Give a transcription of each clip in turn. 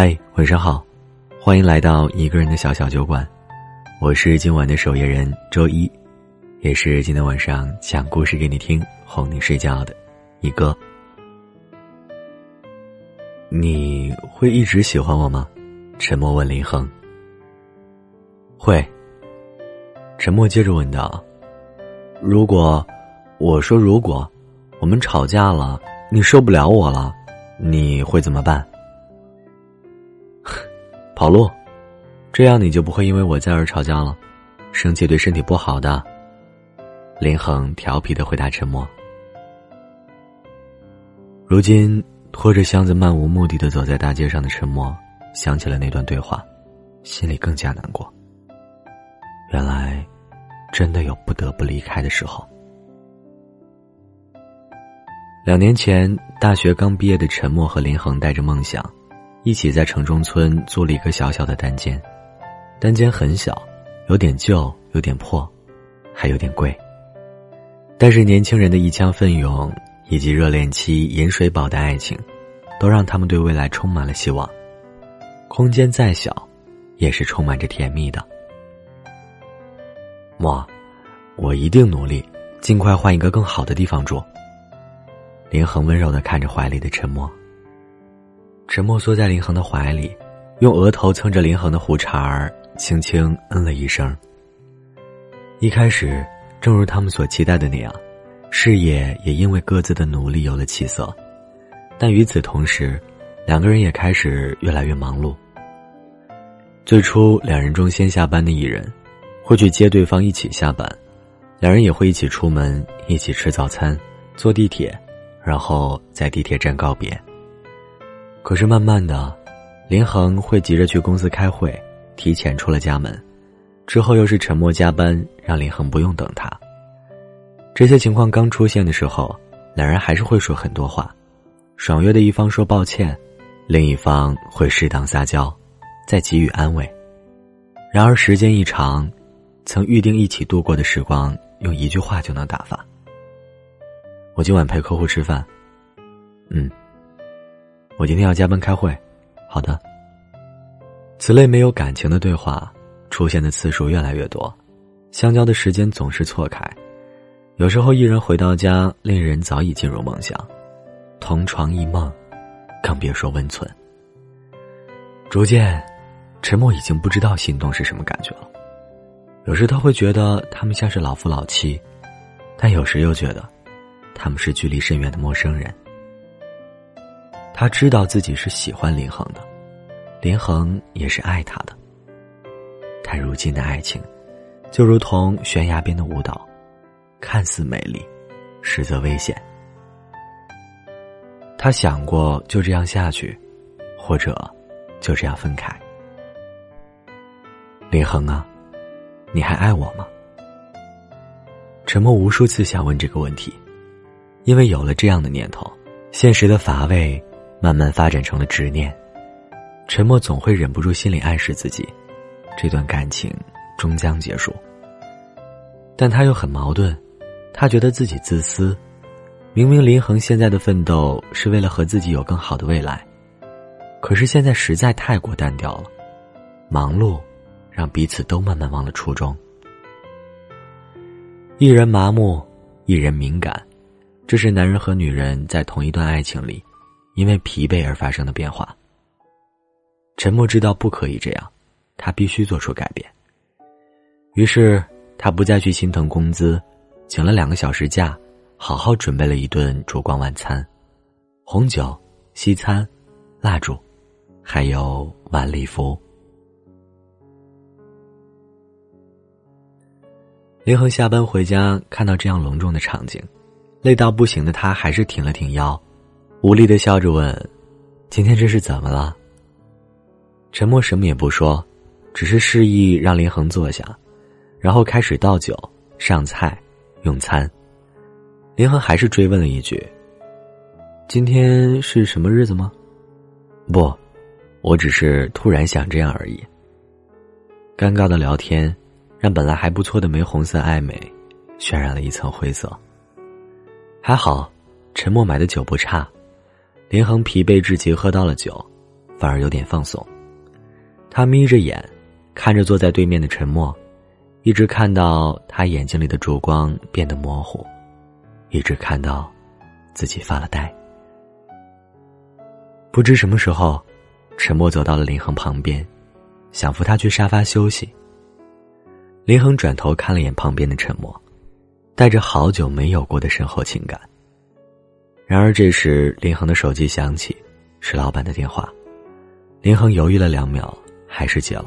嗨，晚上好，欢迎来到一个人的小小酒馆，我是今晚的守夜人周一，也是今天晚上讲故事给你听、哄你睡觉的一哥。你会一直喜欢我吗？沉默问林恒。会。沉默接着问道：“如果我说如果我们吵架了，你受不了我了，你会怎么办？”跑路，这样你就不会因为我在而吵架了。生气对身体不好的。林恒调皮的回答。沉默。如今拖着箱子漫无目的的走在大街上的沉默，想起了那段对话，心里更加难过。原来，真的有不得不离开的时候。两年前，大学刚毕业的沉默和林恒带着梦想。一起在城中村租了一个小小的单间，单间很小，有点旧，有点破，还有点贵。但是年轻人的一腔奋勇以及热恋期饮水饱的爱情，都让他们对未来充满了希望。空间再小，也是充满着甜蜜的。莫，我一定努力，尽快换一个更好的地方住。林恒温柔的看着怀里的沉默。沉默缩在林恒的怀里，用额头蹭着林恒的胡茬儿，轻轻嗯了一声。一开始，正如他们所期待的那样，事业也因为各自的努力有了起色。但与此同时，两个人也开始越来越忙碌。最初，两人中先下班的一人，会去接对方一起下班，两人也会一起出门，一起吃早餐，坐地铁，然后在地铁站告别。可是慢慢的，林恒会急着去公司开会，提前出了家门，之后又是沉默加班，让林恒不用等他。这些情况刚出现的时候，两人还是会说很多话，爽约的一方说抱歉，另一方会适当撒娇，再给予安慰。然而时间一长，曾预定一起度过的时光，用一句话就能打发。我今晚陪客户吃饭。嗯。我今天要加班开会，好的。此类没有感情的对话，出现的次数越来越多，相交的时间总是错开。有时候一人回到家，另一人早已进入梦乡，同床异梦，更别说温存。逐渐，沉默已经不知道心动是什么感觉了。有时他会觉得他们像是老夫老妻，但有时又觉得，他们是距离甚远的陌生人。他知道自己是喜欢林恒的，林恒也是爱他的。但如今的爱情，就如同悬崖边的舞蹈，看似美丽，实则危险。他想过就这样下去，或者就这样分开。林恒啊，你还爱我吗？沉默无数次想问这个问题，因为有了这样的念头，现实的乏味。慢慢发展成了执念，沉默总会忍不住心里暗示自己，这段感情终将结束。但他又很矛盾，他觉得自己自私，明明林恒现在的奋斗是为了和自己有更好的未来，可是现在实在太过单调了，忙碌让彼此都慢慢忘了初衷。一人麻木，一人敏感，这是男人和女人在同一段爱情里。因为疲惫而发生的变化。陈默知道不可以这样，他必须做出改变。于是他不再去心疼工资，请了两个小时假，好好准备了一顿烛光晚餐，红酒、西餐、蜡烛，还有晚礼服。林恒下班回家，看到这样隆重的场景，累到不行的他还是挺了挺腰。无力的笑着问：“今天这是怎么了？”沉默什么也不说，只是示意让林恒坐下，然后开始倒酒、上菜、用餐。林恒还是追问了一句：“今天是什么日子吗？”“不，我只是突然想这样而已。”尴尬的聊天，让本来还不错的玫红色暧昧，渲染了一层灰色。还好，沉默买的酒不差。林恒疲惫至极，喝到了酒，反而有点放松。他眯着眼，看着坐在对面的沉默，一直看到他眼睛里的烛光变得模糊，一直看到自己发了呆。不知什么时候，沉默走到了林恒旁边，想扶他去沙发休息。林恒转头看了眼旁边的沉默，带着好久没有过的深厚情感。然而这时，林恒的手机响起，是老板的电话。林恒犹豫了两秒，还是接了。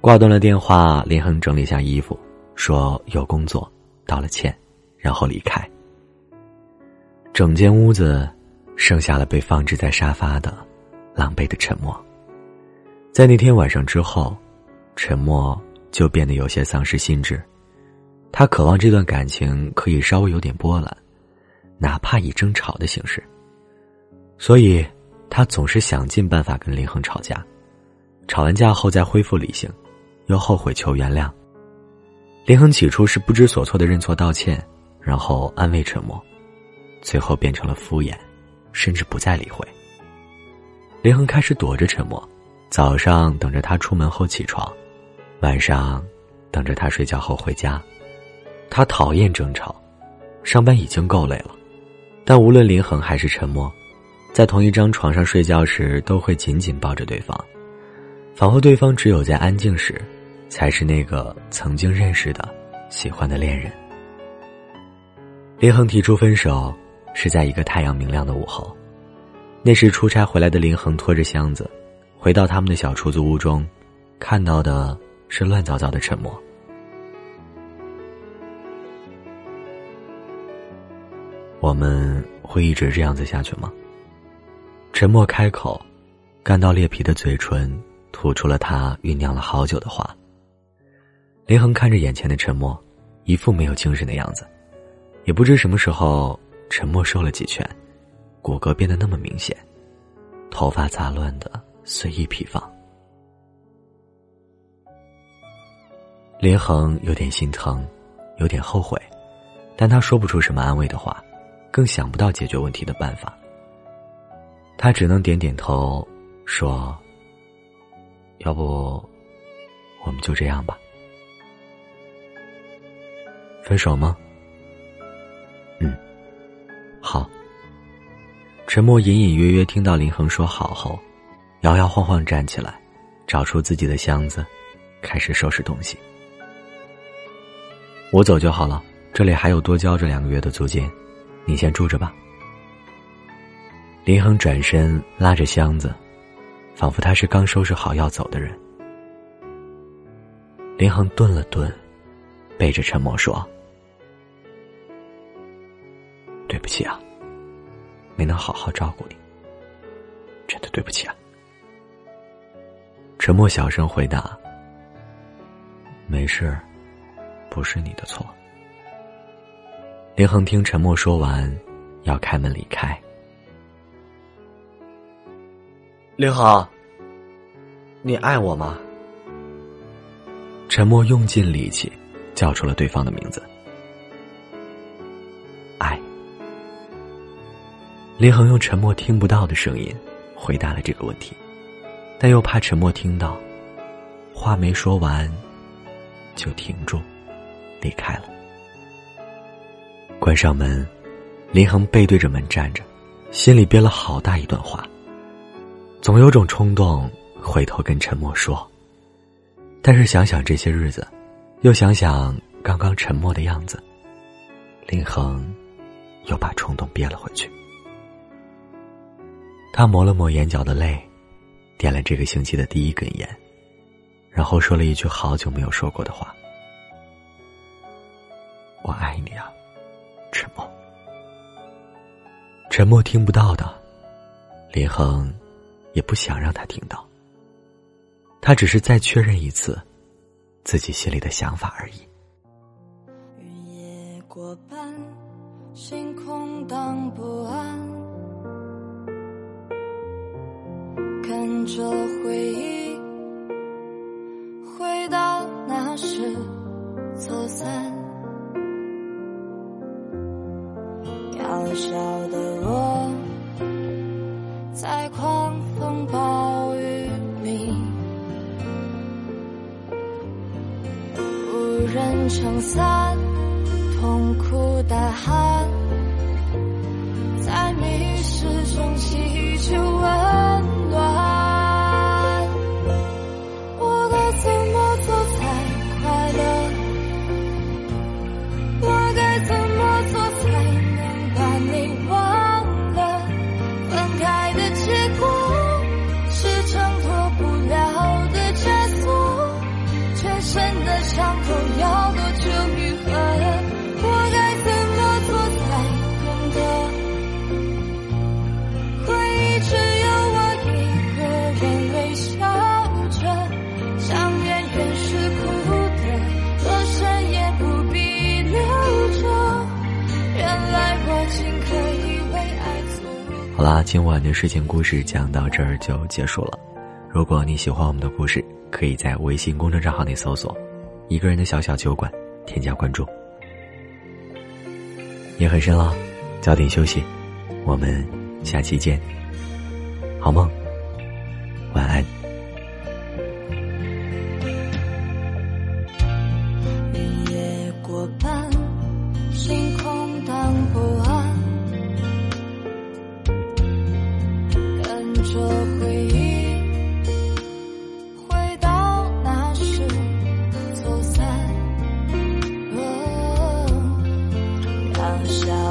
挂断了电话，林恒整理下衣服，说有工作，道了歉，然后离开。整间屋子。剩下了被放置在沙发的狼狈的沉默。在那天晚上之后，沉默就变得有些丧失心智。他渴望这段感情可以稍微有点波澜，哪怕以争吵的形式。所以，他总是想尽办法跟林恒吵架，吵完架后再恢复理性，又后悔求原谅。林恒起初是不知所措的认错道歉，然后安慰沉默，最后变成了敷衍。甚至不再理会。林恒开始躲着沉默，早上等着他出门后起床，晚上等着他睡觉后回家。他讨厌争吵，上班已经够累了，但无论林恒还是沉默，在同一张床上睡觉时，都会紧紧抱着对方，仿佛对方只有在安静时，才是那个曾经认识的、喜欢的恋人。林恒提出分手。是在一个太阳明亮的午后，那时出差回来的林恒拖着箱子，回到他们的小出租屋中，看到的是乱糟糟的沉默。我们会一直这样子下去吗？沉默开口，干到裂皮的嘴唇吐出了他酝酿了好久的话。林恒看着眼前的沉默，一副没有精神的样子，也不知什么时候。沉默瘦了几圈，骨骼变得那么明显，头发杂乱的随意披放。林恒有点心疼，有点后悔，但他说不出什么安慰的话，更想不到解决问题的办法。他只能点点头，说：“要不，我们就这样吧。”分手吗？嗯。好。陈默隐隐约约听到林恒说好后，摇摇晃晃站起来，找出自己的箱子，开始收拾东西。我走就好了，这里还有多交这两个月的租金，你先住着吧。林恒转身拉着箱子，仿佛他是刚收拾好要走的人。林恒顿了顿，背着沉默说。对不起啊，没能好好照顾你，真的对不起啊。沉默小声回答：“没事，不是你的错。”林恒听沉默说完，要开门离开。林恒，你爱我吗？沉默用尽力气叫出了对方的名字。爱林恒用沉默听不到的声音回答了这个问题，但又怕沉默听到，话没说完就停住，离开了。关上门，林恒背对着门站着，心里憋了好大一段话。总有种冲动回头跟沉默说，但是想想这些日子，又想想刚刚沉默的样子，林恒又把冲动憋了回去。他抹了抹眼角的泪，点了这个星期的第一根烟，然后说了一句好久没有说过的话：“我爱你啊，沉默。”沉默听不到的，林恒也不想让他听到。他只是再确认一次自己心里的想法而已。云也过半，心空荡不安。看着回忆回到那时走散，小的我在狂风暴雨里无人撑伞痛苦大喊啦，今晚的睡前故事讲到这儿就结束了。如果你喜欢我们的故事，可以在微信公众账号内搜索“一个人的小小酒馆”，添加关注。夜很深了，早点休息，我们下期见，好梦，晚安。myself.